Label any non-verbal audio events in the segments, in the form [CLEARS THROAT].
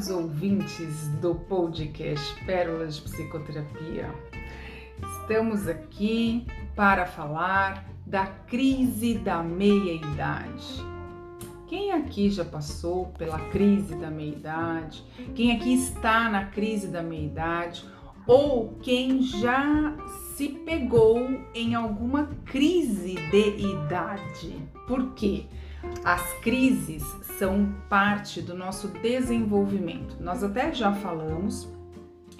caros ouvintes do podcast Pérolas de Psicoterapia. Estamos aqui para falar da crise da meia-idade. Quem aqui já passou pela crise da meia-idade? Quem aqui está na crise da meia-idade? Ou quem já se pegou em alguma crise de idade? Por quê? As crises são parte do nosso desenvolvimento. Nós até já falamos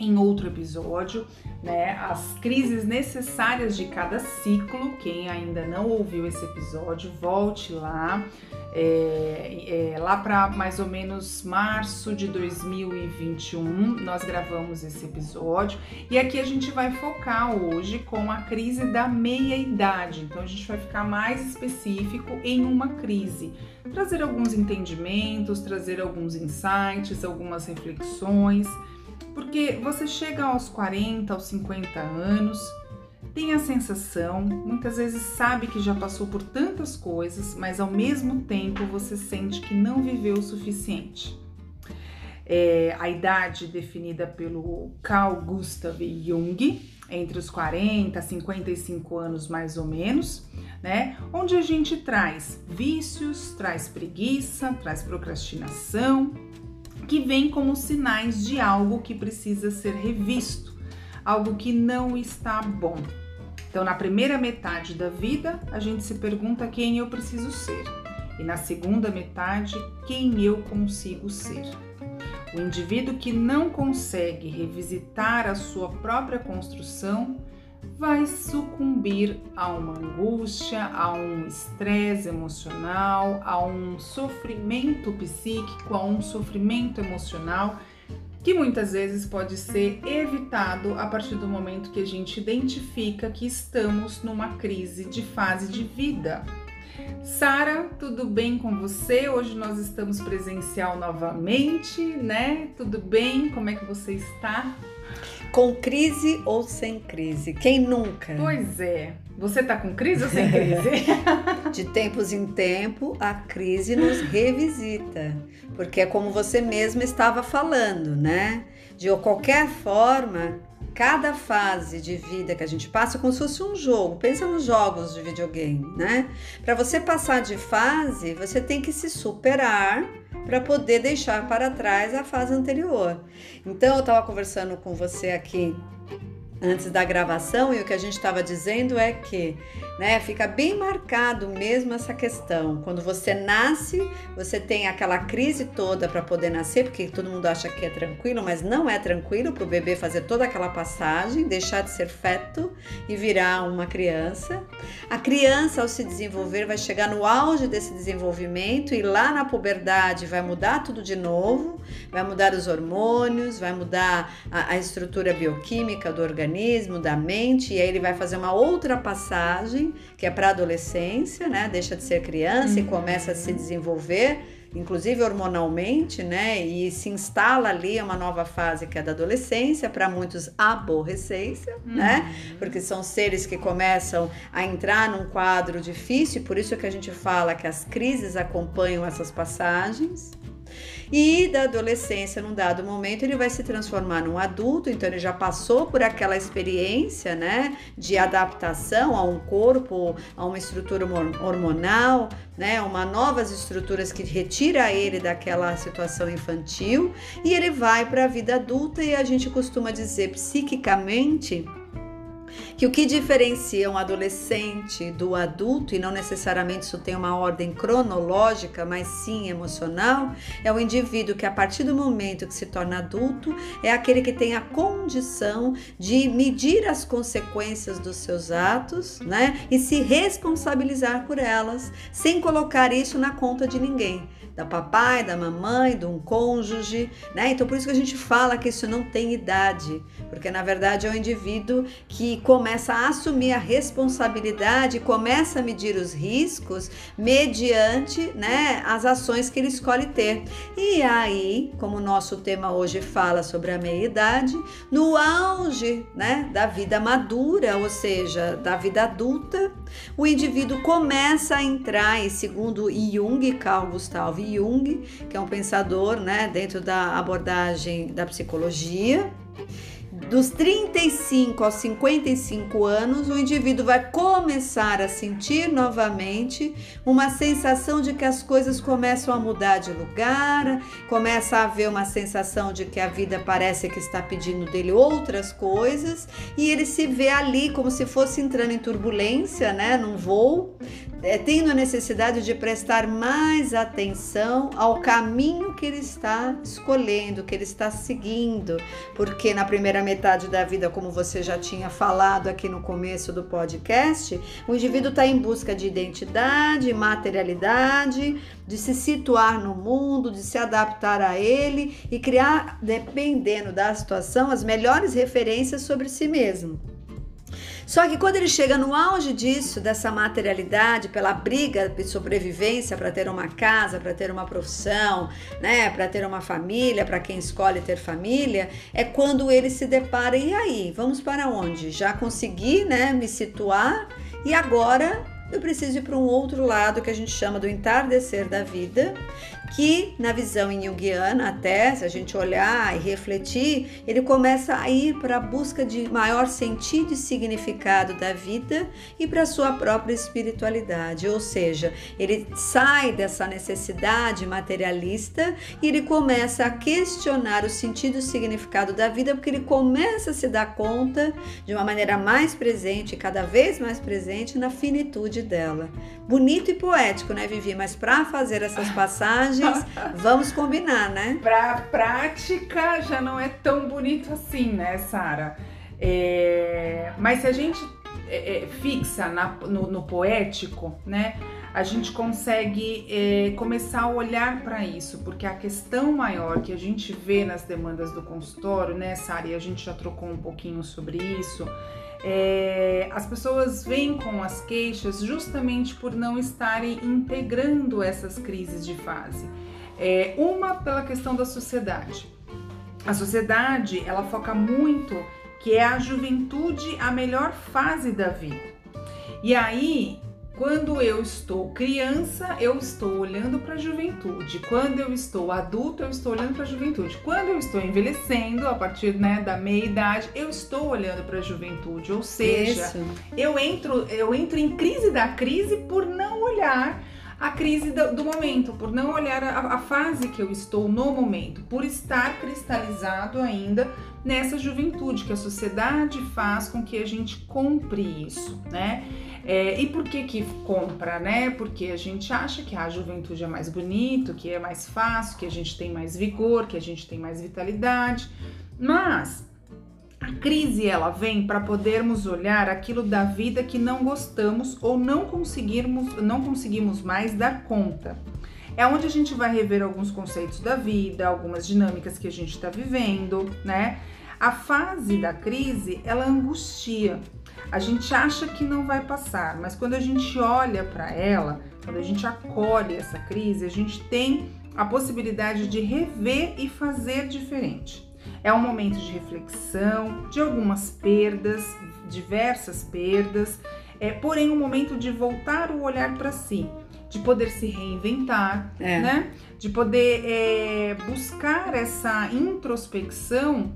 em outro episódio, né? As crises necessárias de cada ciclo. Quem ainda não ouviu esse episódio, volte lá. É, é, lá para mais ou menos março de 2021, nós gravamos esse episódio e aqui a gente vai focar hoje com a crise da meia-idade. Então a gente vai ficar mais específico em uma crise, trazer alguns entendimentos, trazer alguns insights, algumas reflexões porque você chega aos 40, aos 50 anos, tem a sensação, muitas vezes sabe que já passou por tantas coisas, mas ao mesmo tempo você sente que não viveu o suficiente. É, a idade definida pelo Carl Gustav Jung, entre os 40 e 55 anos mais ou menos, né? Onde a gente traz vícios, traz preguiça, traz procrastinação, que vem como sinais de algo que precisa ser revisto, algo que não está bom. Então, na primeira metade da vida, a gente se pergunta quem eu preciso ser, e na segunda metade, quem eu consigo ser. O indivíduo que não consegue revisitar a sua própria construção vai sucumbir a uma angústia, a um estresse emocional, a um sofrimento psíquico, a um sofrimento emocional que muitas vezes pode ser evitado a partir do momento que a gente identifica que estamos numa crise de fase de vida. Sara, tudo bem com você? Hoje nós estamos presencial novamente, né? Tudo bem? Como é que você está? Com crise ou sem crise? Quem nunca? Pois é. Você tá com crise ou sem crise? [LAUGHS] [LAUGHS] De tempos em tempo, a crise nos revisita. Porque é como você mesma estava falando, né? De qualquer forma, cada fase de vida que a gente passa é como se fosse um jogo. Pensa nos jogos de videogame, né? Para você passar de fase, você tem que se superar para poder deixar para trás a fase anterior. Então, eu estava conversando com você aqui antes da gravação e o que a gente estava dizendo é que né? Fica bem marcado mesmo essa questão. Quando você nasce, você tem aquela crise toda para poder nascer, porque todo mundo acha que é tranquilo, mas não é tranquilo para o bebê fazer toda aquela passagem, deixar de ser feto e virar uma criança. A criança, ao se desenvolver, vai chegar no auge desse desenvolvimento e lá na puberdade vai mudar tudo de novo, vai mudar os hormônios, vai mudar a, a estrutura bioquímica do organismo, da mente, e aí ele vai fazer uma outra passagem que é para adolescência, né? Deixa de ser criança uhum. e começa a se desenvolver, inclusive hormonalmente, né? E se instala ali uma nova fase que é da adolescência, para muitos aborrecência, uhum. né? Porque são seres que começam a entrar num quadro difícil, por isso que a gente fala que as crises acompanham essas passagens. E da adolescência, num dado momento, ele vai se transformar num adulto, então ele já passou por aquela experiência, né, de adaptação a um corpo, a uma estrutura hormonal, né, uma novas estruturas que retira ele daquela situação infantil, e ele vai para a vida adulta e a gente costuma dizer psiquicamente que o que diferencia um adolescente do adulto, e não necessariamente isso tem uma ordem cronológica, mas sim emocional, é o indivíduo que, a partir do momento que se torna adulto, é aquele que tem a condição de medir as consequências dos seus atos, né? E se responsabilizar por elas, sem colocar isso na conta de ninguém da papai, da mamãe, de um cônjuge, né? Então por isso que a gente fala que isso não tem idade, porque na verdade é um indivíduo que começa a assumir a responsabilidade, começa a medir os riscos mediante né, as ações que ele escolhe ter. E aí, como o nosso tema hoje fala sobre a meia-idade, no auge né, da vida madura, ou seja, da vida adulta, o indivíduo começa a entrar, e segundo Jung, Carl Gustav Jung, que é um pensador né, dentro da abordagem da psicologia, dos 35 aos 55 anos, o indivíduo vai começar a sentir novamente uma sensação de que as coisas começam a mudar de lugar, começa a haver uma sensação de que a vida parece que está pedindo dele outras coisas, e ele se vê ali como se fosse entrando em turbulência, né, num voo, é, tendo a necessidade de prestar mais atenção ao caminho que ele está escolhendo, que ele está seguindo, porque na primeira metade da vida, como você já tinha falado aqui no começo do podcast, o indivíduo está em busca de identidade, materialidade, de se situar no mundo, de se adaptar a ele e criar, dependendo da situação, as melhores referências sobre si mesmo. Só que quando ele chega no auge disso, dessa materialidade, pela briga de sobrevivência para ter uma casa, para ter uma profissão, né, para ter uma família, para quem escolhe ter família, é quando ele se depara e aí, vamos para onde? Já consegui, né, me situar e agora eu preciso ir para um outro lado que a gente chama do entardecer da vida, que na visão junguiana, até se a gente olhar e refletir, ele começa a ir para a busca de maior sentido e significado da vida e para a sua própria espiritualidade, ou seja, ele sai dessa necessidade materialista e ele começa a questionar o sentido e significado da vida, porque ele começa a se dar conta de uma maneira mais presente, cada vez mais presente na finitude dela. Bonito e poético, né, Vivi? Mas para fazer essas passagens vamos combinar, né? Pra prática já não é tão bonito assim, né, Sara? É... Mas se a gente é, é, fixa na, no, no, poético, né? A gente consegue é, começar a olhar para isso, porque a questão maior que a gente vê nas demandas do consultório, né, Sara, e a gente já trocou um pouquinho sobre isso, é, as pessoas vêm com as queixas justamente por não estarem integrando essas crises de fase. É, uma pela questão da sociedade. A sociedade ela foca muito que é a juventude a melhor fase da vida. E aí quando eu estou criança, eu estou olhando para a juventude. Quando eu estou adulto, eu estou olhando para a juventude. Quando eu estou envelhecendo, a partir né, da meia idade, eu estou olhando para a juventude. Ou seja, eu entro, eu entro em crise da crise por não olhar a crise do, do momento, por não olhar a, a fase que eu estou no momento, por estar cristalizado ainda nessa juventude que a sociedade faz com que a gente compre isso, né? É, e por que que compra, né? Porque a gente acha que a juventude é mais bonito, que é mais fácil, que a gente tem mais vigor, que a gente tem mais vitalidade. Mas a crise ela vem para podermos olhar aquilo da vida que não gostamos ou não conseguirmos, não conseguimos mais dar conta. É onde a gente vai rever alguns conceitos da vida, algumas dinâmicas que a gente está vivendo, né? A fase da crise ela angustia, a gente acha que não vai passar, mas quando a gente olha para ela, quando a gente acolhe essa crise, a gente tem a possibilidade de rever e fazer diferente. É um momento de reflexão, de algumas perdas, diversas perdas, é, porém um momento de voltar o olhar para si, de poder se reinventar, é. né? De poder é, buscar essa introspecção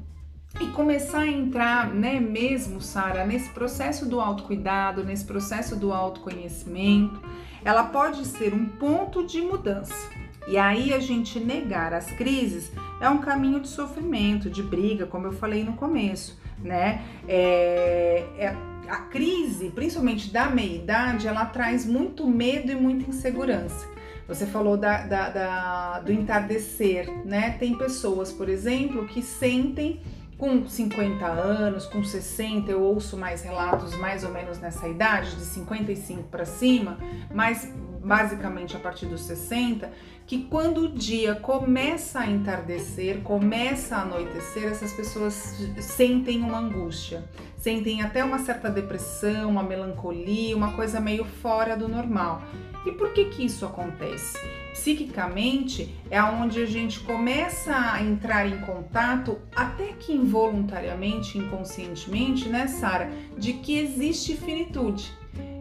e começar a entrar, né, mesmo, Sara, nesse processo do autocuidado, nesse processo do autoconhecimento, ela pode ser um ponto de mudança. E aí a gente negar as crises é um caminho de sofrimento, de briga, como eu falei no começo, né? É, é, a crise, principalmente da meia-idade, ela traz muito medo e muita insegurança. Você falou da, da, da, do entardecer, né? Tem pessoas, por exemplo, que sentem com 50 anos, com 60, eu ouço mais relatos mais ou menos nessa idade, de 55 para cima, mas basicamente a partir dos 60, que quando o dia começa a entardecer, começa a anoitecer, essas pessoas sentem uma angústia, sentem até uma certa depressão, uma melancolia, uma coisa meio fora do normal. E por que que isso acontece? Psiquicamente é onde a gente começa a entrar em contato, até que involuntariamente, inconscientemente, né, Sara, de que existe finitude.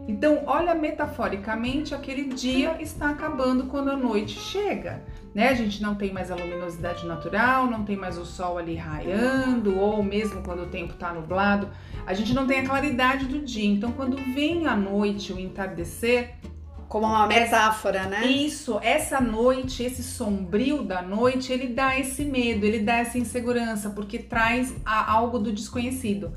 Então, olha metaforicamente, aquele dia está acabando quando a noite chega, né? A gente não tem mais a luminosidade natural, não tem mais o sol ali raiando, ou mesmo quando o tempo está nublado, a gente não tem a claridade do dia. Então, quando vem a noite, o entardecer, como uma metáfora, essa, né? Isso, essa noite, esse sombrio da noite, ele dá esse medo, ele dá essa insegurança, porque traz a, algo do desconhecido.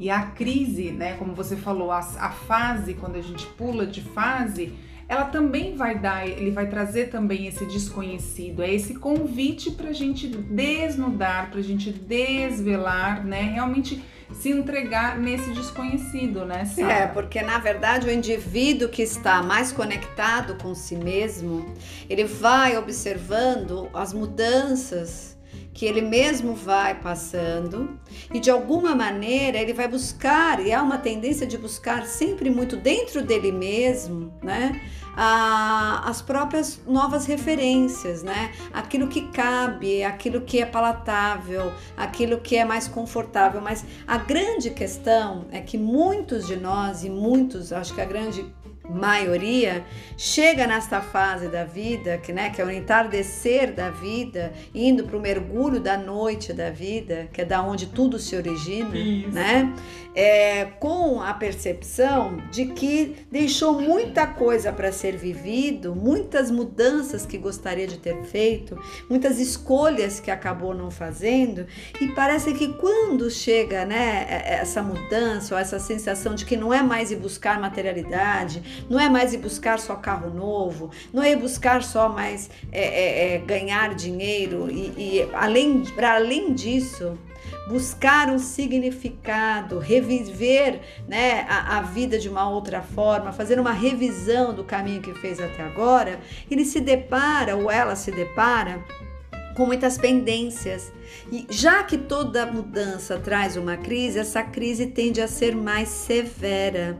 E a crise, né, como você falou, a, a fase, quando a gente pula de fase, ela também vai dar, ele vai trazer também esse desconhecido, é esse convite para a gente desnudar, para a gente desvelar, né? Realmente se entregar nesse desconhecido, né? Sarah? É, porque na verdade o indivíduo que está mais conectado com si mesmo, ele vai observando as mudanças que ele mesmo vai passando e de alguma maneira ele vai buscar, e há uma tendência de buscar sempre muito dentro dele mesmo, né? a, as próprias novas referências, né? Aquilo que cabe, aquilo que é palatável, aquilo que é mais confortável. Mas a grande questão é que muitos de nós, e muitos, acho que a grande maioria chega nesta fase da vida, que, né, que é o entardecer da vida, indo para o mergulho da noite da vida, que é da onde tudo se origina, Isso. né? É, com a percepção de que deixou muita coisa para ser vivido, muitas mudanças que gostaria de ter feito, muitas escolhas que acabou não fazendo, e parece que quando chega, né, essa mudança ou essa sensação de que não é mais ir buscar materialidade, não é mais ir buscar só carro novo, não é ir buscar só mais é, é, é ganhar dinheiro e, e além para além disso buscar um significado, reviver né, a, a, vida de uma outra forma, fazer uma revisão do caminho que fez até agora, ele se depara ou ela se depara com muitas pendências e já que toda mudança traz uma crise, essa crise tende a ser mais severa,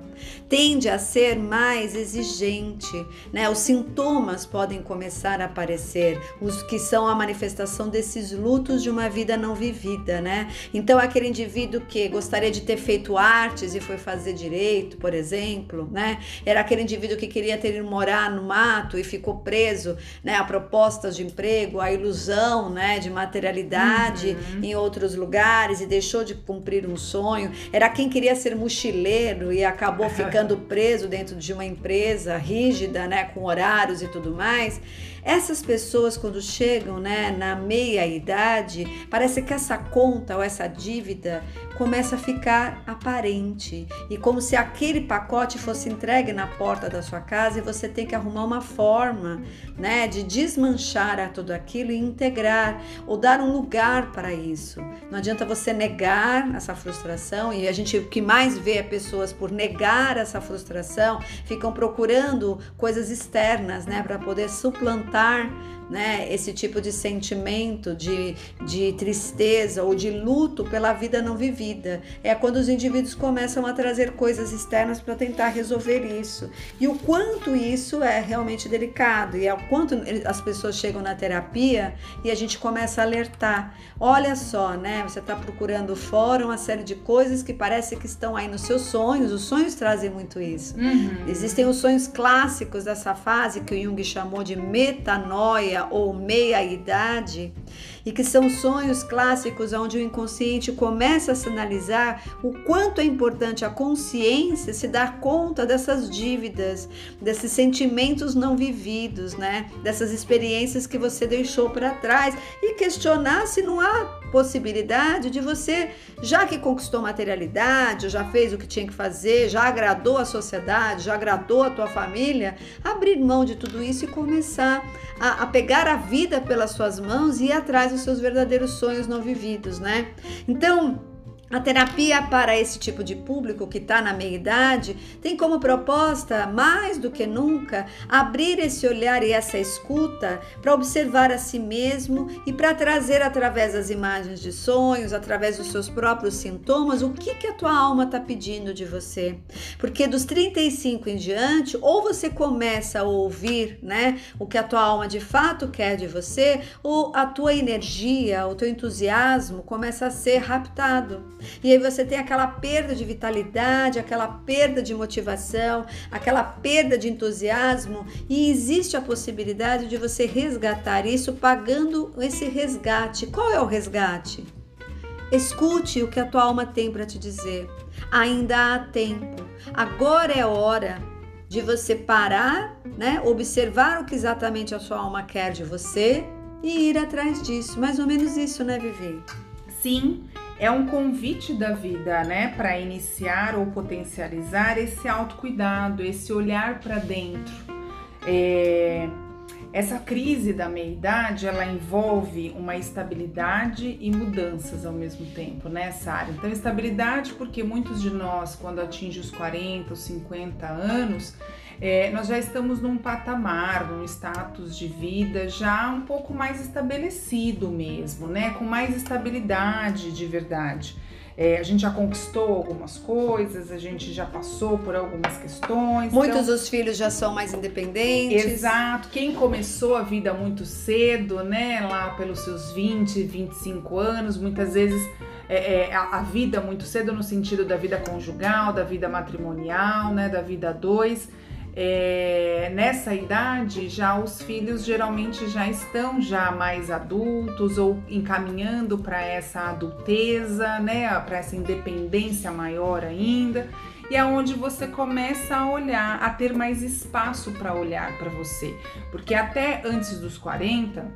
tende a ser mais exigente, né? Os sintomas podem começar a aparecer, os que são a manifestação desses lutos de uma vida não vivida, né? Então aquele indivíduo que gostaria de ter feito artes e foi fazer direito, por exemplo, né? Era aquele indivíduo que queria ter ido morar no mato e ficou preso, né, a propostas de emprego, a ilusão, né, de materialidade uhum. em outros lugares e deixou de cumprir um sonho. Era quem queria ser mochileiro e acabou [LAUGHS] ficando preso dentro de uma empresa rígida, né, com horários e tudo mais. Essas pessoas, quando chegam né, na meia idade, parece que essa conta ou essa dívida começa a ficar aparente e como se aquele pacote fosse entregue na porta da sua casa e você tem que arrumar uma forma né, de desmanchar tudo aquilo e integrar ou dar um lugar para isso. Não adianta você negar essa frustração e a gente o que mais vê é pessoas por negar essa frustração ficam procurando coisas externas né, para poder suplantar alimentar né, esse tipo de sentimento de, de tristeza ou de luto pela vida não vivida. É quando os indivíduos começam a trazer coisas externas para tentar resolver isso. E o quanto isso é realmente delicado, e é o quanto as pessoas chegam na terapia e a gente começa a alertar. Olha só, né? Você está procurando fora uma série de coisas que parece que estão aí nos seus sonhos. Os sonhos trazem muito isso. Uhum. Existem os sonhos clássicos dessa fase que o Jung chamou de metanoia ou meia-idade, e que são sonhos clássicos onde o inconsciente começa a sinalizar o quanto é importante a consciência se dar conta dessas dívidas, desses sentimentos não vividos, né? Dessas experiências que você deixou para trás e questionar se não há possibilidade de você, já que conquistou materialidade, já fez o que tinha que fazer, já agradou a sociedade, já agradou a tua família, abrir mão de tudo isso e começar a, a pegar a vida pelas suas mãos e ir atrás seus verdadeiros sonhos não vividos, né? Então, A terapia para esse tipo de público que está na meia idade tem como proposta, mais do que nunca, abrir esse olhar e essa escuta para observar a si mesmo e para trazer através das imagens de sonhos, através dos seus próprios sintomas, o que, que a tua alma está pedindo de você. Porque dos 35 em diante, ou você começa a ouvir né, o que a tua alma de fato quer de você, ou a tua energia, o teu entusiasmo começa a ser raptado. E aí você tem aquela perda de vitalidade, aquela perda de motivação, aquela perda de entusiasmo, e existe a possibilidade de você resgatar isso pagando esse resgate. Qual é o resgate? Escute o que a tua alma tem para te dizer. Ainda há tempo. Agora é hora de você parar, né? Observar o que exatamente a sua alma quer de você e ir atrás disso. Mais ou menos isso, né, Vivi? Sim, é um convite da vida, né, para iniciar ou potencializar esse autocuidado, esse olhar para dentro. É, essa crise da meia-idade, ela envolve uma estabilidade e mudanças ao mesmo tempo, né, Sara? Então, estabilidade porque muitos de nós, quando atinge os 40 ou 50 anos, é, nós já estamos num patamar, num status de vida já um pouco mais estabelecido mesmo, né? Com mais estabilidade de verdade. É, a gente já conquistou algumas coisas, a gente já passou por algumas questões. Muitos então, dos filhos já são mais independentes. Exato. Quem começou a vida muito cedo, né, lá pelos seus 20, 25 anos, muitas vezes é, é, a, a, vida muito cedo no sentido da vida conjugal, da vida matrimonial, né, da vida a dois é, nessa idade já os filhos geralmente já estão já mais adultos ou encaminhando para essa adulteza, né, para essa independência maior ainda, e é onde você começa a olhar, a ter mais espaço para olhar para você, porque até antes dos 40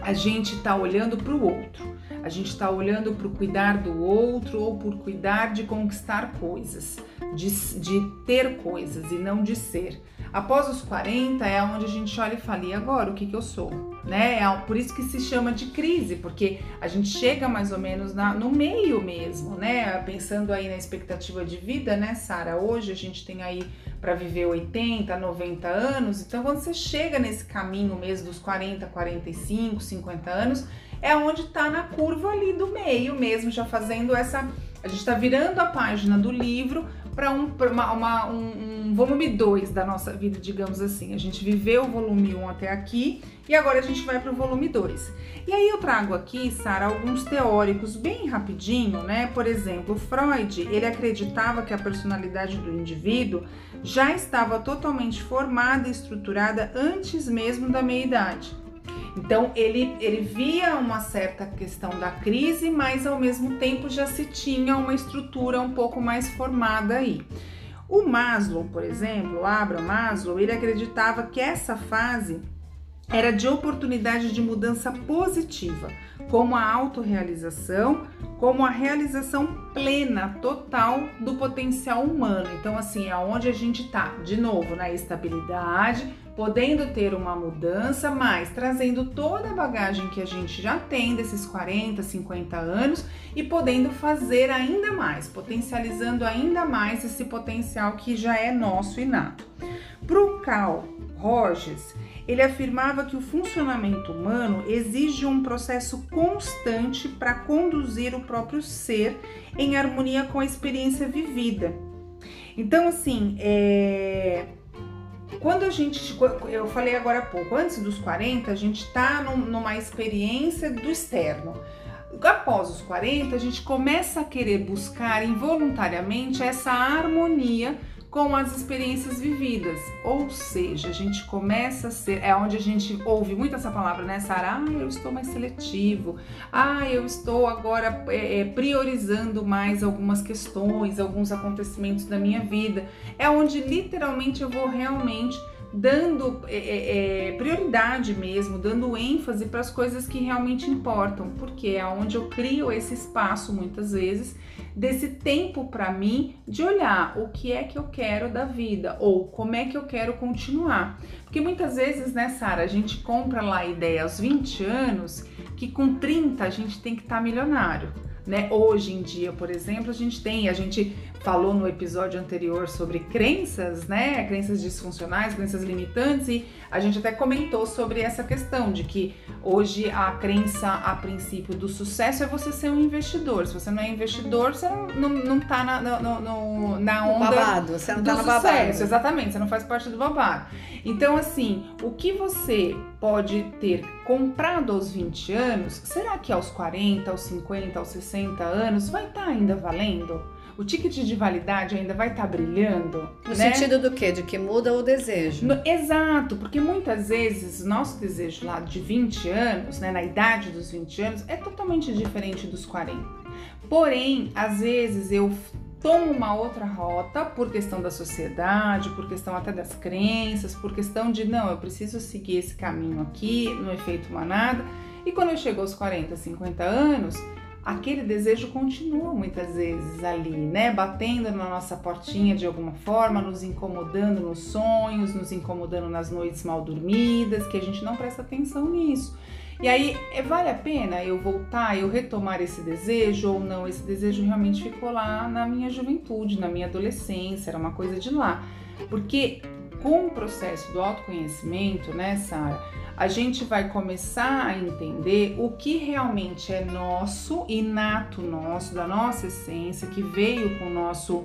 a gente está olhando para o outro, a gente está olhando para o cuidar do outro ou por cuidar de conquistar coisas, de, de ter coisas e não de ser. Após os 40 é onde a gente olha e fala, e agora o que, que eu sou? Né? É por isso que se chama de crise, porque a gente chega mais ou menos na, no meio mesmo, né? Pensando aí na expectativa de vida, né, Sara? Hoje a gente tem aí para viver 80, 90 anos, então quando você chega nesse caminho mesmo dos 40, 45, 50 anos, é onde está na curva ali do meio mesmo, já fazendo essa. A gente está virando a página do livro para um, uma, uma, um, um volume 2 da nossa vida, digamos assim. A gente viveu o volume 1 um até aqui e agora a gente vai para o volume 2. E aí eu trago aqui, Sara, alguns teóricos bem rapidinho, né? Por exemplo, Freud, ele acreditava que a personalidade do indivíduo já estava totalmente formada e estruturada antes mesmo da meia-idade. Então ele, ele via uma certa questão da crise, mas ao mesmo tempo já se tinha uma estrutura um pouco mais formada aí. O Maslow, por exemplo, Abraham Maslow, ele acreditava que essa fase era de oportunidade de mudança positiva, como a autorrealização, como a realização plena, total do potencial humano. Então, assim, é onde a gente está, de novo, na estabilidade, podendo ter uma mudança, mas trazendo toda a bagagem que a gente já tem desses 40, 50 anos e podendo fazer ainda mais, potencializando ainda mais esse potencial que já é nosso inato. Para o Carl Rogers, ele afirmava que o funcionamento humano exige um processo constante para conduzir o próprio ser em harmonia com a experiência vivida. Então, assim, é, quando a gente, eu falei agora há pouco, antes dos 40, a gente está numa experiência do externo. Após os 40, a gente começa a querer buscar involuntariamente essa harmonia com as experiências vividas. Ou seja, a gente começa a ser, é onde a gente ouve muito essa palavra, né, Sara? Ah, eu estou mais seletivo. Ah, eu estou agora é, é, priorizando mais algumas questões, alguns acontecimentos da minha vida. É onde literalmente eu vou realmente dando é, é, é prioridade mesmo, dando ênfase para as coisas que realmente importam, porque é onde eu crio esse espaço muitas vezes desse tempo para mim de olhar o que é que eu quero da vida ou como é que eu quero continuar. Porque muitas vezes, né, Sara, a gente compra lá a ideia aos 20 anos que com 30 a gente tem que estar tá milionário né? Hoje em dia, por exemplo, a gente tem, a gente falou no episódio anterior sobre crenças, né? Crenças disfuncionais, crenças limitantes, e a gente até comentou sobre essa questão de que hoje a crença a princípio do sucesso é você ser um investidor. Se você não é investidor, você não, não, tá na, no, no, na onda babado, você não do tá no sucesso. babado. Exatamente, você não faz parte do babado. Então, assim, o que você pode ter comprado aos 20 anos, será que aos 40, aos 50, aos 60 anos vai estar ainda valendo? O ticket de validade ainda vai estar brilhando? No né? sentido do quê? De que muda o desejo. No- exato, porque muitas vezes nosso desejo lá de 20 anos, né, na idade dos 20 anos, é totalmente diferente dos 40. Porém, às vezes eu tomo uma outra rota por questão da sociedade, por questão até das crenças, por questão de não, eu preciso seguir esse caminho aqui, no efeito manada. E quando eu chego aos 40, 50 anos, aquele desejo continua muitas vezes ali, né? Batendo na nossa portinha de alguma forma, nos incomodando nos sonhos, nos incomodando nas noites mal dormidas, que a gente não presta atenção nisso. E aí, é- vale a pena eu voltar, eu retomar esse desejo ou não? Esse desejo realmente ficou lá na minha juventude, na minha adolescência, era uma coisa de lá. Porque com o processo do autoconhecimento, né, Sara, a gente vai começar a entender o que realmente é nosso, inato nosso, da nossa essência, que veio com o nosso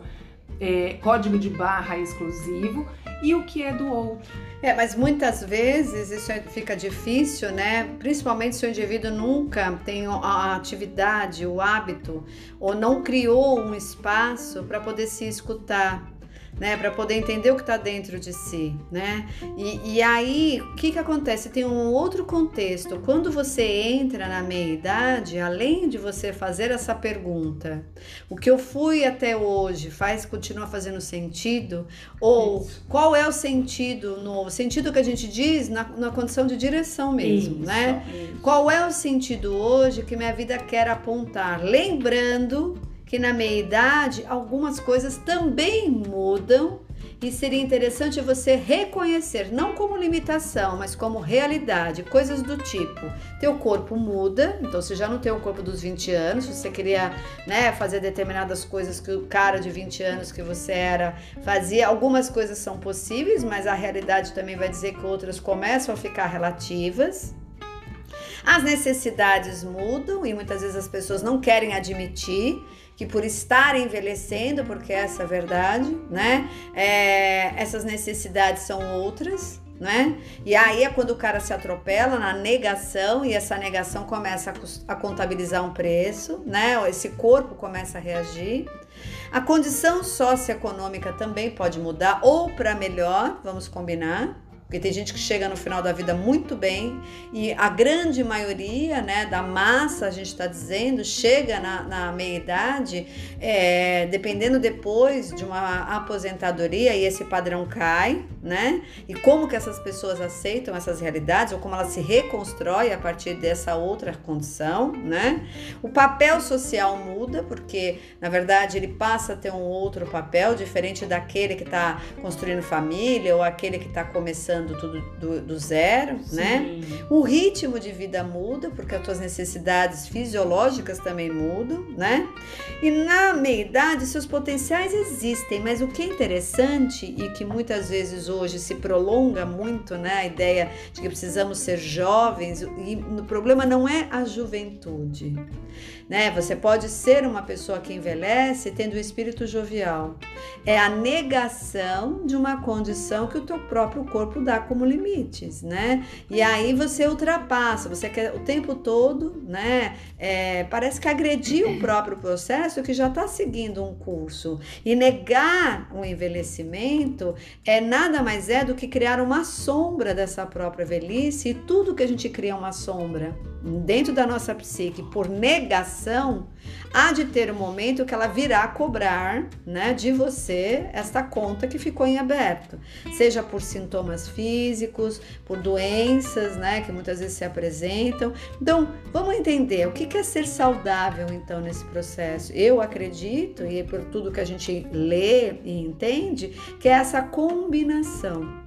é, código de barra exclusivo, e o que é do outro. É, mas muitas vezes isso é- fica difícil, né? Principalmente se o indivíduo nunca tem a atividade, o hábito, ou não criou um espaço para poder se escutar. Né, para poder entender o que está dentro de si, né? E, e aí, o que que acontece? Tem um outro contexto. Quando você entra na meia-idade, além de você fazer essa pergunta, o que eu fui até hoje faz continua fazendo sentido? Ou Isso. qual é o sentido novo? Sentido que a gente diz na, na condição de direção mesmo, Isso, né? isso. Qual é o sentido hoje que minha vida quer apontar? Lembrando que na meia idade algumas coisas também mudam e seria interessante você reconhecer, não como limitação, mas como realidade, coisas do tipo: teu corpo muda, então você já não tem o corpo dos 20 anos, você queria né, fazer determinadas coisas que o cara de 20 anos que você era fazia, algumas coisas são possíveis, mas a realidade também vai dizer que outras começam a ficar relativas. As necessidades mudam e muitas vezes as pessoas não querem admitir que por estar envelhecendo, porque essa é a verdade, né? é, essas necessidades são outras, né? E aí é quando o cara se atropela na negação e essa negação começa a contabilizar um preço, né? Esse corpo começa a reagir. A condição socioeconômica também pode mudar, ou para melhor, vamos combinar. Porque tem gente que chega no final da vida muito bem e a grande maioria né, da massa, a gente está dizendo, chega na, na meia-idade, é, dependendo depois de uma aposentadoria e esse padrão cai, né? E como que essas pessoas aceitam essas realidades ou como ela se reconstrói a partir dessa outra condição, né? O papel social muda, porque na verdade ele passa a ter um outro papel, diferente daquele que está construindo família ou aquele que está começando tudo do, do zero, né? Sim. O ritmo de vida muda, porque as tuas necessidades fisiológicas também mudam, né? E na meia-idade, seus potenciais existem, mas o que é interessante e que muitas vezes hoje se prolonga muito, né? A ideia de que precisamos ser jovens, e o problema não é a juventude, né? Você pode ser uma pessoa que envelhece tendo o espírito jovial. É a negação de uma condição que o teu próprio corpo dá como limites, né? E aí você ultrapassa, você quer o tempo todo, né? é, parece que agredir o [CLEARS THROAT] próprio processo que já está seguindo um curso. E negar o envelhecimento é nada mais é do que criar uma sombra dessa própria velhice e tudo que a gente cria é uma sombra dentro da nossa psique por negação, há de ter um momento que ela virá cobrar, né, de você esta conta que ficou em aberto, seja por sintomas físicos, por doenças, né, que muitas vezes se apresentam. Então, vamos entender o que é ser saudável então nesse processo. Eu acredito e por tudo que a gente lê e entende que é essa combinação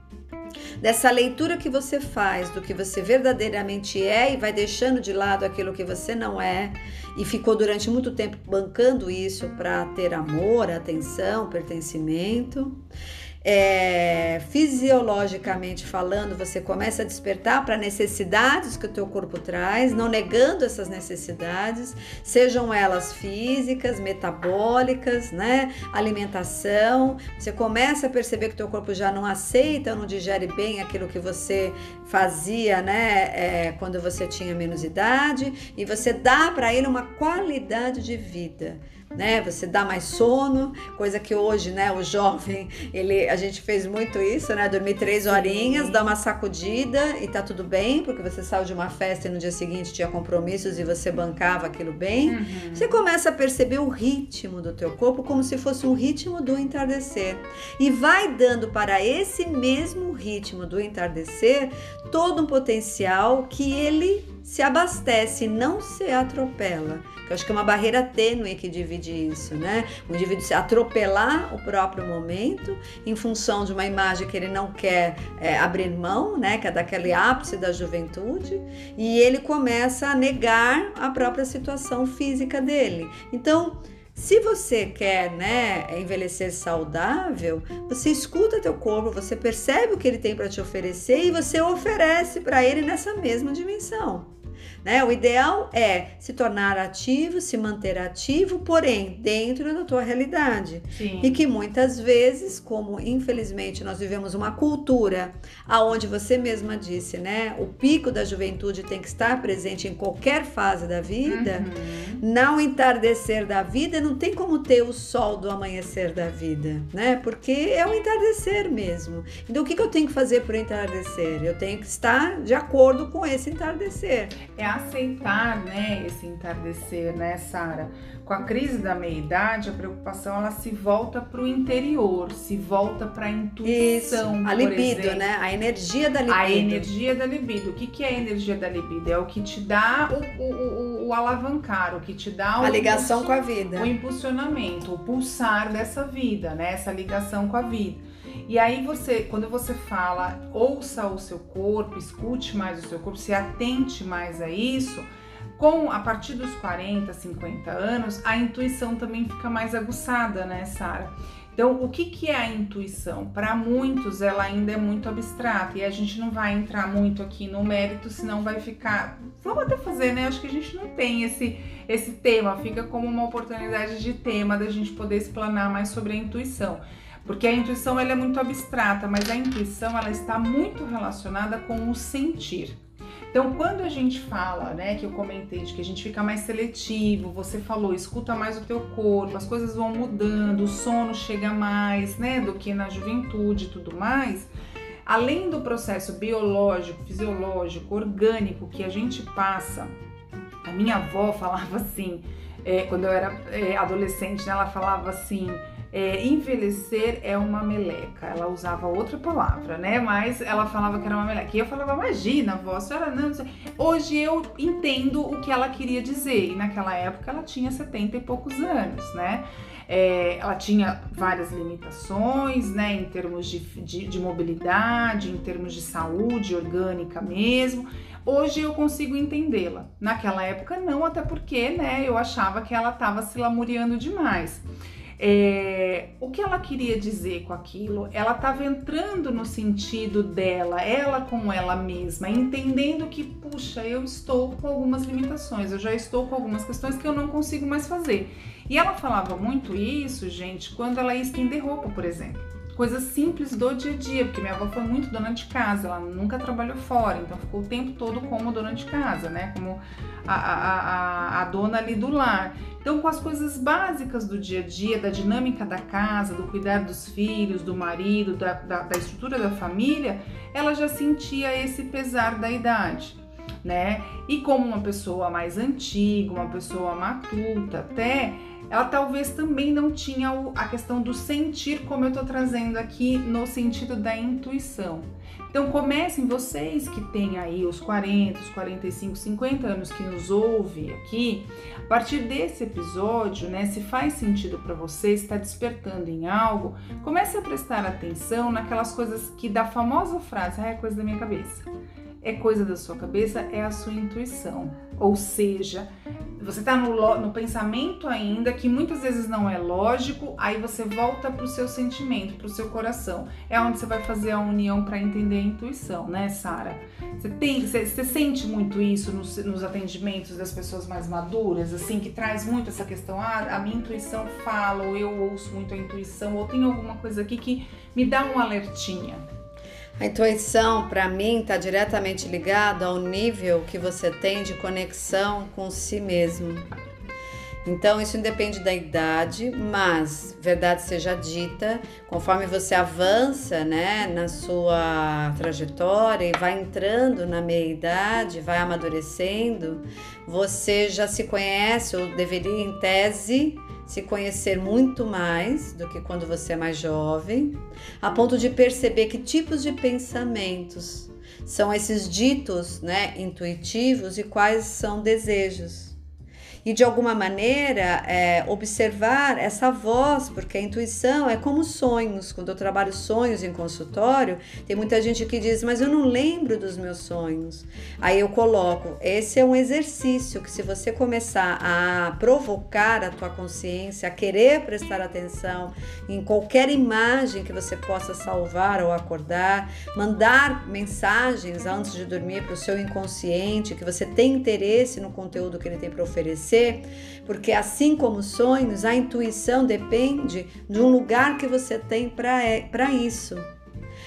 dessa leitura que você faz do que você verdadeiramente é e vai deixando de lado aquilo que você não é. E ficou durante muito tempo bancando isso para ter amor, atenção, pertencimento é, fisiologicamente falando, você começa a despertar para necessidades que o teu corpo traz, não negando essas necessidades, sejam elas físicas, metabólicas, né, alimentação. Você começa a perceber que o teu corpo já não aceita, não digere bem aquilo que você fazia, né, é, quando você tinha menos idade, e você dá para ele uma qualidade de vida né? Você dá mais sono, coisa que hoje, né, o jovem, ele, a gente fez muito isso, né? Dormir três horinhas, dar uma sacudida e tá tudo bem, porque você saiu de uma festa e no dia seguinte tinha compromissos e você bancava aquilo bem. Uhum. Você começa a perceber o ritmo do teu corpo como se fosse um ritmo do entardecer e vai dando para esse mesmo ritmo do entardecer todo um potencial que ele se abastece, não se atropela. Eu acho que é uma barreira tênue que divide isso, né? O indivíduo se atropelar o próprio momento em função de uma imagem que ele não quer é, abrir mão, né? Que é daquele ápice da juventude, e ele começa a negar a própria situação física dele. Então, se você quer, né, envelhecer saudável, você escuta teu corpo, você percebe o que ele tem para te oferecer e você oferece para ele nessa mesma dimensão. Né? O ideal é se tornar ativo, se manter ativo, porém dentro da tua realidade. Sim. E que muitas vezes, como infelizmente nós vivemos uma cultura aonde você mesma disse, né, o pico da juventude tem que estar presente em qualquer fase da vida, uhum. não entardecer da vida não tem como ter o sol do amanhecer da vida, né? Porque é o entardecer mesmo. Então o que, que eu tenho que fazer para entardecer? Eu tenho que estar de acordo com esse entardecer. É a aceitar, né, esse entardecer, né, Sara? Com a crise da meia-idade, a preocupação ela se volta para o interior, se volta para a intuição. Isso, a libido, exemplo. né? A energia da libido. A energia da libido. O que, que é a energia da libido? É o que te dá o, o, o, o alavancar, o que te dá a ligação com a vida, o impulsionamento, o pulsar dessa vida, né? Essa ligação com a vida. E aí você, quando você fala, ouça o seu corpo, escute mais o seu corpo, se atente mais a isso, com a partir dos 40, 50 anos, a intuição também fica mais aguçada, né, Sara? Então, o que, que é a intuição? Para muitos, ela ainda é muito abstrata e a gente não vai entrar muito aqui no mérito, senão vai ficar. Vamos até fazer, né? Acho que a gente não tem esse, esse tema, fica como uma oportunidade de tema da gente poder explanar mais sobre a intuição. Porque a intuição ela é muito abstrata, mas a intuição ela está muito relacionada com o sentir. Então, quando a gente fala, né, que eu comentei de que a gente fica mais seletivo, você falou, escuta mais o teu corpo, as coisas vão mudando, o sono chega mais, né, do que na juventude e tudo mais. Além do processo biológico, fisiológico, orgânico que a gente passa, a minha avó falava assim, é, quando eu era é, adolescente, né, ela falava assim, é, envelhecer é uma meleca. Ela usava outra palavra, né? Mas ela falava que era uma meleca. E eu falava, imagina, vó, a senhora não, sei. Hoje eu entendo o que ela queria dizer. E naquela época ela tinha 70 e poucos anos, né? É, ela tinha várias limitações, né, em termos de, de, de, mobilidade, em termos de saúde orgânica mesmo. Hoje eu consigo entendê-la. Naquela época não, até porque, né, eu achava que ela estava se lamuriando demais. É, o que ela queria dizer com aquilo? Ela estava entrando no sentido dela, ela com ela mesma, entendendo que, puxa, eu estou com algumas limitações, eu já estou com algumas questões que eu não consigo mais fazer. E ela falava muito isso, gente, quando ela ia estender roupa, por exemplo coisas simples do dia a dia, porque minha avó foi muito dona de casa, ela nunca trabalhou fora, então ficou o tempo todo como dona de casa, né? Como a, a, a, a dona ali do lar. Então, com as coisas básicas do dia a dia, da dinâmica da casa, do cuidar dos filhos, do marido, da, da, da estrutura da família, ela já sentia esse pesar da idade. Né? E como uma pessoa mais antiga, uma pessoa matuta, até ela talvez também não tinha a questão do sentir, como eu estou trazendo aqui, no sentido da intuição. Então comecem vocês que têm aí os 40, os 45, 50 anos que nos ouve aqui, a partir desse episódio, né, se faz sentido para você, está despertando em algo, comece a prestar atenção naquelas coisas que da famosa frase, ah, é coisa da minha cabeça é coisa da sua cabeça, é a sua intuição. Ou seja, você está no, no, pensamento ainda que muitas vezes não é lógico, aí você volta para o seu sentimento, para o seu coração. É onde você vai fazer a união para entender a intuição, né, Sara? Você tem, você, você, sente muito isso nos, nos, atendimentos das pessoas mais maduras, assim, que traz muito essa questão, ah, a minha intuição fala, ou eu ouço muito a intuição, ou tem alguma coisa aqui que me dá um alertinha. A intuição, para mim, está diretamente ligada ao nível que você tem de conexão com si mesmo. Então, isso independe da idade, mas, verdade seja dita, conforme você avança né, na sua trajetória e vai entrando na meia-idade, vai amadurecendo, você já se conhece, ou deveria, em tese, se conhecer muito mais do que quando você é mais jovem, a ponto de perceber que tipos de pensamentos são esses ditos, né, intuitivos e quais são desejos e de alguma maneira é, observar essa voz, porque a intuição é como sonhos. Quando eu trabalho sonhos em consultório, tem muita gente que diz, mas eu não lembro dos meus sonhos. Aí eu coloco, esse é um exercício que se você começar a provocar a tua consciência, a querer prestar atenção em qualquer imagem que você possa salvar ou acordar, mandar mensagens antes de dormir para o seu inconsciente, que você tem interesse no conteúdo que ele tem para oferecer você, porque assim como sonhos, a intuição depende de um lugar que você tem para é, isso.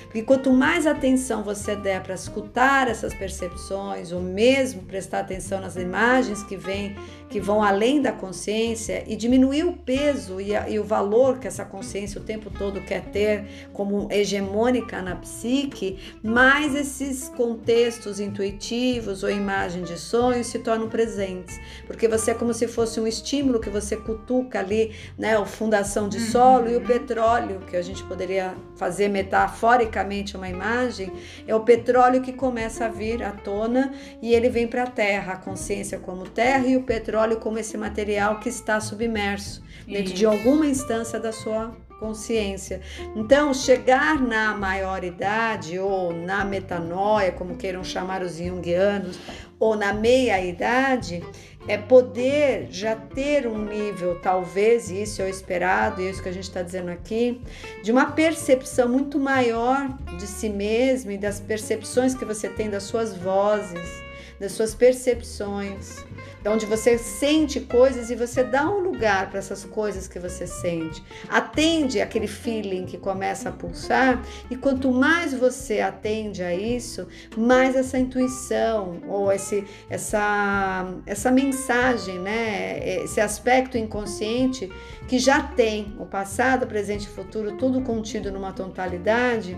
Porque quanto mais atenção você der para escutar essas percepções, ou mesmo prestar atenção nas imagens que vêm, que vão além da consciência, e diminuir o peso e, a, e o valor que essa consciência o tempo todo quer ter como hegemônica na psique, mais esses contextos intuitivos ou imagem de sonhos se tornam presentes. Porque você é como se fosse um estímulo que você cutuca ali, né? A fundação de solo uhum. e o petróleo, que a gente poderia fazer metaforicamente uma imagem, é o petróleo que começa a vir à tona e ele vem para a terra, a consciência como terra e o petróleo como esse material que está submerso dentro Isso. de alguma instância da sua consciência. Então, chegar na maioridade ou na metanoia, como queiram chamar os junguianos, ou na meia-idade, é poder já ter um nível, talvez, e isso é o esperado, e é isso que a gente está dizendo aqui, de uma percepção muito maior de si mesmo e das percepções que você tem das suas vozes, das suas percepções, onde você sente coisas e você dá um lugar para essas coisas que você sente. Atende aquele feeling que começa a pulsar e quanto mais você atende a isso, mais essa intuição ou esse, essa, essa mensagem, né? esse aspecto inconsciente que já tem o passado, presente e futuro, tudo contido numa totalidade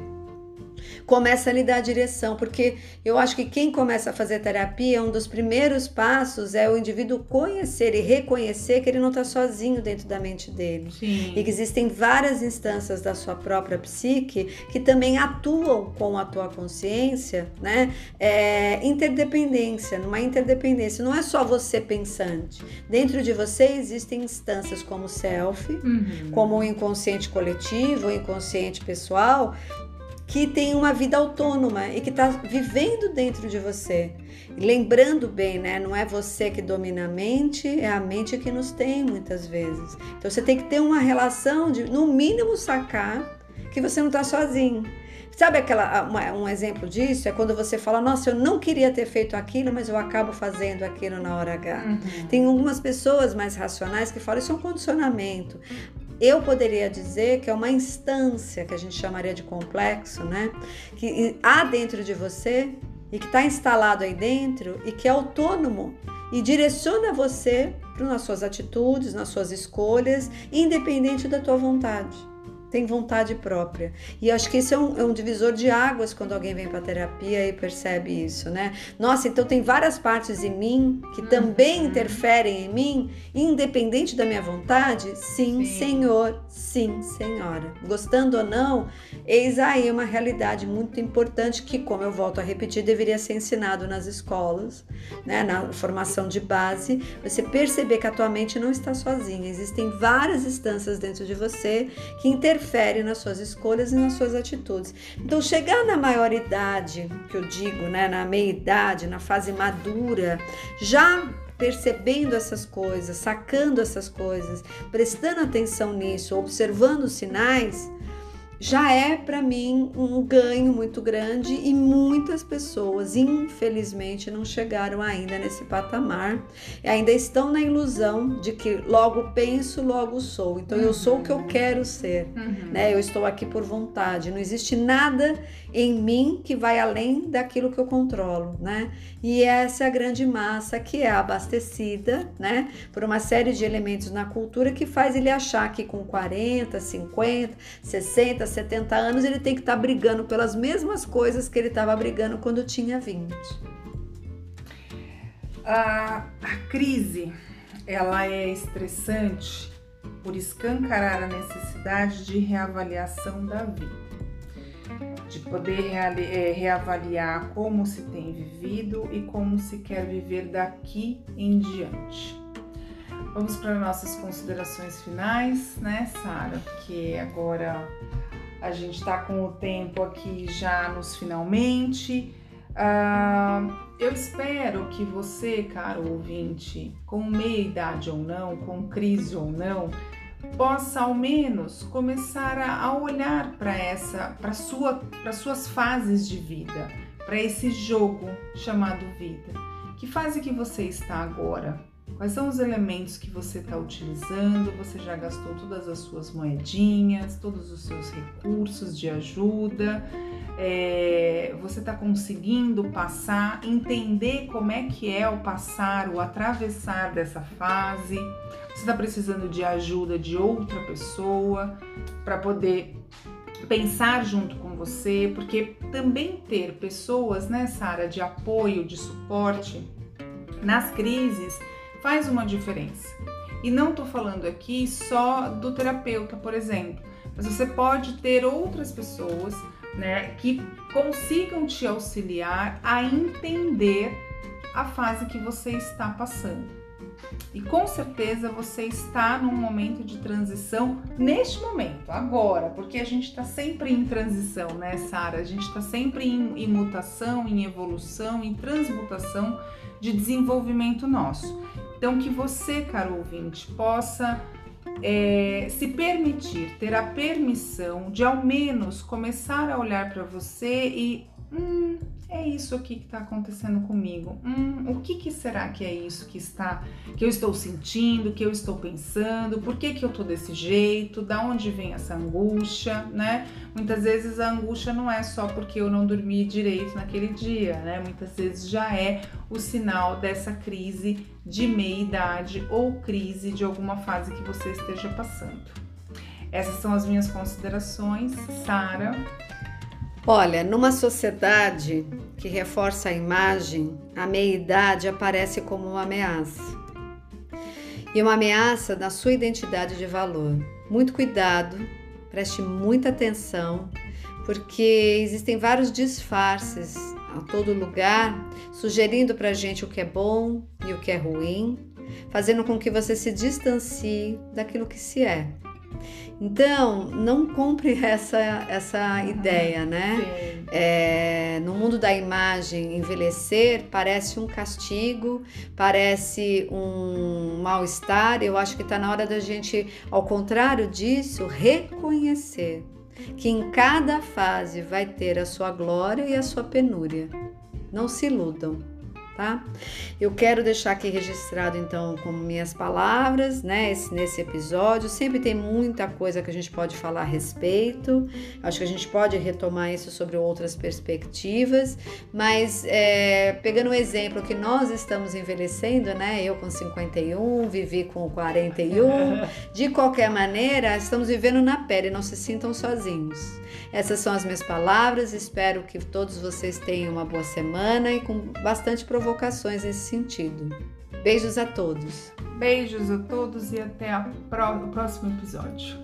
começa a lhe dar direção, porque eu acho que quem começa a fazer terapia, um dos primeiros passos é o indivíduo conhecer e reconhecer que ele não está sozinho dentro da mente dele. Sim. E que existem várias instâncias da sua própria psique que também atuam com a tua consciência, né? É, interdependência, numa interdependência. Não é só você pensante. Dentro de você existem instâncias como o self, uhum. como o inconsciente coletivo, o inconsciente pessoal, que tem uma vida autônoma e que está vivendo dentro de você. lembrando bem, né? Não é você que domina a mente, é a mente que nos tem muitas vezes. Então você tem que ter uma relação de, no mínimo, sacar que você não está sozinho. Sabe aquela uma, um exemplo disso? É quando você fala, nossa, eu não queria ter feito aquilo, mas eu acabo fazendo aquilo na hora H. Uhum. Tem algumas pessoas mais racionais que falam, isso é um condicionamento eu poderia dizer que é uma instância que a gente chamaria de complexo, né? Que há dentro de você e que está instalado aí dentro e que é autônomo e direciona você nas suas atitudes, nas suas escolhas, independente da tua vontade. Tem vontade própria. E acho que esse é um, é um divisor de águas quando alguém vem para terapia e percebe isso, né? Nossa, então tem várias partes em mim que também uhum. interferem em mim, independente da minha vontade? Sim, sim, senhor, sim, senhora. Gostando ou não, eis aí uma realidade muito importante que, como eu volto a repetir, deveria ser ensinado nas escolas, né? Na formação de base, você perceber que a tua mente não está sozinha, existem várias instâncias dentro de você que interferem interfere nas suas escolhas e nas suas atitudes. Então, chegar na maioridade, que eu digo, né, na meia idade, na fase madura, já percebendo essas coisas, sacando essas coisas, prestando atenção nisso, observando os sinais, já é para mim um ganho muito grande e muitas pessoas, infelizmente, não chegaram ainda nesse patamar e ainda estão na ilusão de que logo penso, logo sou. Então eu sou o que eu uhum. quero ser, uhum. né? Eu estou aqui por vontade. Não existe nada em mim que vai além daquilo que eu controlo, né? E essa é a grande massa que é abastecida, né, por uma série de elementos na cultura que faz ele achar que com 40, 50, 60, 70 anos, ele tem que estar tá brigando pelas mesmas coisas que ele estava brigando quando tinha 20. A, a crise, ela é estressante por escancarar a necessidade de reavaliação da vida de poder é, reavaliar como se tem vivido e como se quer viver daqui em diante. Vamos para nossas considerações finais, né, Sara? Porque agora a gente está com o tempo aqui já nos finalmente. Uh, eu espero que você, caro ouvinte, com meia idade ou não, com crise ou não, possa ao menos começar a, olhar para essa, para sua, para suas fases de vida, para esse jogo chamado vida. Que fase que você está agora? Quais são os elementos que você está utilizando? Você já gastou todas as suas moedinhas, todos os seus recursos de ajuda? É, você está conseguindo passar, entender como é que é o passar, o atravessar dessa fase? Você está precisando de ajuda de outra pessoa para poder pensar junto com você, porque também ter pessoas nessa área de apoio, de suporte nas crises faz uma diferença. E não estou falando aqui só do terapeuta, por exemplo, mas você pode ter outras pessoas né, que consigam te auxiliar a entender a fase que você está passando. E com certeza você está num momento de transição neste momento, agora, porque a gente está sempre em transição, né, Sara? A gente está sempre em, em mutação, em evolução, em transmutação de desenvolvimento nosso. Então, que você, caro ouvinte, possa é, se permitir, ter a permissão de ao menos começar a olhar para você e hum, é isso aqui que está acontecendo comigo. Hum, o que, que, será que é isso que está, que eu estou sentindo, que eu estou pensando? Por que, que eu tô desse jeito? Da onde vem essa angústia, né? Muitas vezes a angústia não é só porque eu não dormi direito naquele dia, né? Muitas vezes já é o sinal dessa crise de meia idade ou crise de alguma fase que você esteja passando. Essas são as minhas considerações, Sara. Olha, numa sociedade que reforça a imagem, a meia-idade aparece como uma ameaça. E uma ameaça na sua identidade de valor. Muito cuidado, preste muita atenção, porque existem vários disfarces a todo lugar, sugerindo para gente o que é bom e o que é ruim, fazendo com que você se distancie daquilo que se é. Então, não compre essa, essa ideia, né? É, no mundo da imagem, envelhecer parece um castigo, parece um mal-estar. Eu acho que está na hora da gente, ao contrário disso, reconhecer que em cada fase vai ter a sua glória e a sua penúria. Não se iludam. Tá? Eu quero deixar aqui registrado então como minhas palavras, né, nesse episódio. Sempre tem muita coisa que a gente pode falar a respeito. Acho que a gente pode retomar isso sobre outras perspectivas, mas é, pegando o um exemplo que nós estamos envelhecendo, né? Eu com 51, vivi com 41. [LAUGHS] De qualquer maneira, estamos vivendo na pele, não se sintam sozinhos. Essas são as minhas palavras. Espero que todos vocês tenham uma boa semana e com bastante provocações nesse sentido. Beijos a todos. Beijos a todos e até o próximo episódio.